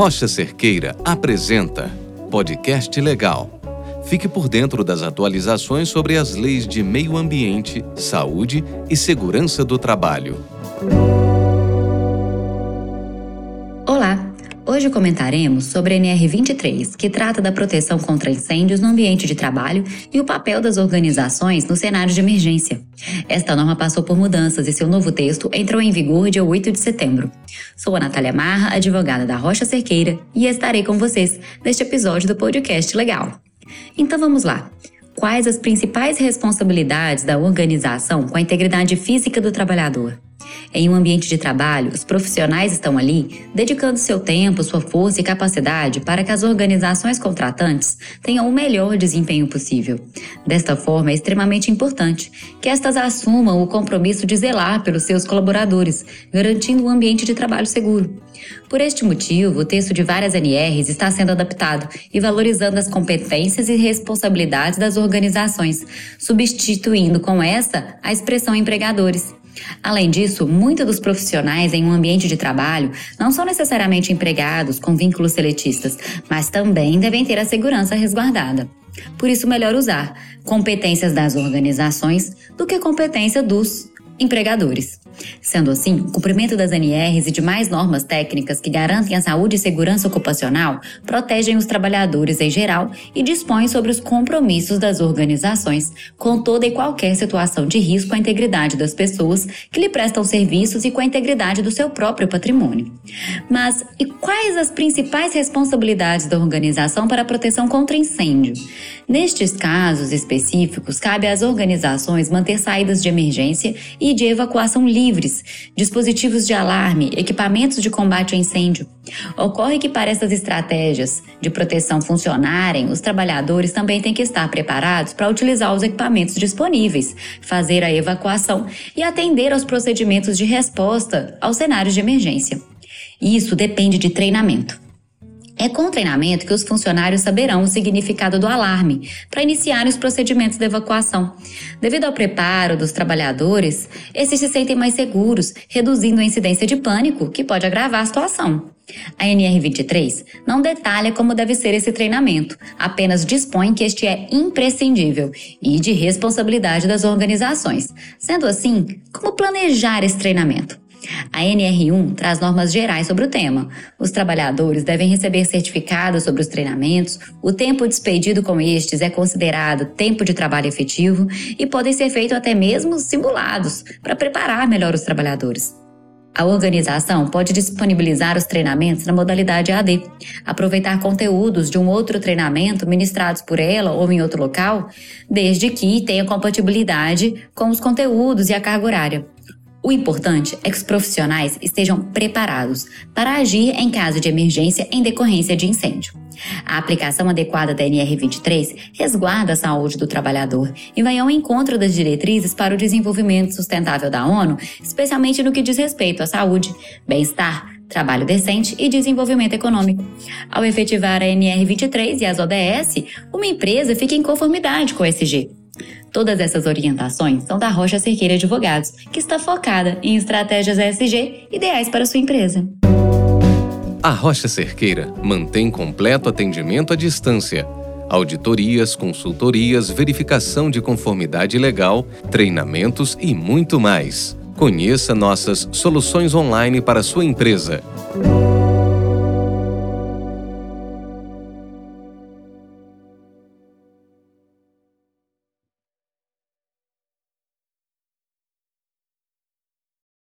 Rocha Cerqueira apresenta Podcast Legal. Fique por dentro das atualizações sobre as leis de meio ambiente, saúde e segurança do trabalho. Hoje comentaremos sobre a NR23, que trata da proteção contra incêndios no ambiente de trabalho e o papel das organizações no cenário de emergência. Esta norma passou por mudanças e seu novo texto entrou em vigor dia 8 de setembro. Sou a Natália Marra, advogada da Rocha Cerqueira, e estarei com vocês neste episódio do podcast Legal. Então vamos lá. Quais as principais responsabilidades da organização com a integridade física do trabalhador? Em um ambiente de trabalho, os profissionais estão ali dedicando seu tempo, sua força e capacidade para que as organizações contratantes tenham o melhor desempenho possível. Desta forma, é extremamente importante que estas assumam o compromisso de zelar pelos seus colaboradores, garantindo um ambiente de trabalho seguro. Por este motivo, o texto de várias NRs está sendo adaptado e valorizando as competências e responsabilidades das organizações, substituindo com essa a expressão empregadores. Além disso, muitos dos profissionais em um ambiente de trabalho não são necessariamente empregados com vínculos seletistas, mas também devem ter a segurança resguardada. Por isso, melhor usar competências das organizações do que competência dos empregadores. Sendo assim, o cumprimento das NRs e demais normas técnicas que garantem a saúde e segurança ocupacional protegem os trabalhadores em geral e dispõem sobre os compromissos das organizações com toda e qualquer situação de risco à integridade das pessoas que lhe prestam serviços e com a integridade do seu próprio patrimônio. Mas e quais as principais responsabilidades da organização para a proteção contra incêndio? Nestes casos específicos, cabe às organizações manter saídas de emergência e de evacuação livre livres, dispositivos de alarme, equipamentos de combate ao incêndio. Ocorre que para essas estratégias de proteção funcionarem, os trabalhadores também têm que estar preparados para utilizar os equipamentos disponíveis, fazer a evacuação e atender aos procedimentos de resposta aos cenários de emergência. Isso depende de treinamento. É com o treinamento que os funcionários saberão o significado do alarme para iniciar os procedimentos de evacuação. Devido ao preparo dos trabalhadores, esses se sentem mais seguros, reduzindo a incidência de pânico, que pode agravar a situação. A NR23 não detalha como deve ser esse treinamento, apenas dispõe que este é imprescindível e de responsabilidade das organizações. Sendo assim, como planejar esse treinamento? A NR1 traz normas gerais sobre o tema. Os trabalhadores devem receber certificados sobre os treinamentos, o tempo despedido com estes é considerado tempo de trabalho efetivo e podem ser feitos até mesmo simulados para preparar melhor os trabalhadores. A organização pode disponibilizar os treinamentos na modalidade AD, aproveitar conteúdos de um outro treinamento ministrados por ela ou em outro local, desde que tenha compatibilidade com os conteúdos e a carga horária. O importante é que os profissionais estejam preparados para agir em caso de emergência em decorrência de incêndio. A aplicação adequada da NR23 resguarda a saúde do trabalhador e vai ao encontro das diretrizes para o desenvolvimento sustentável da ONU, especialmente no que diz respeito à saúde, bem-estar, trabalho decente e desenvolvimento econômico. Ao efetivar a NR23 e as ODS, uma empresa fica em conformidade com o SG. Todas essas orientações são da Rocha Cerqueira Advogados, que está focada em estratégias ESG ideais para sua empresa. A Rocha Cerqueira mantém completo atendimento à distância. Auditorias, consultorias, verificação de conformidade legal, treinamentos e muito mais. Conheça nossas soluções online para sua empresa.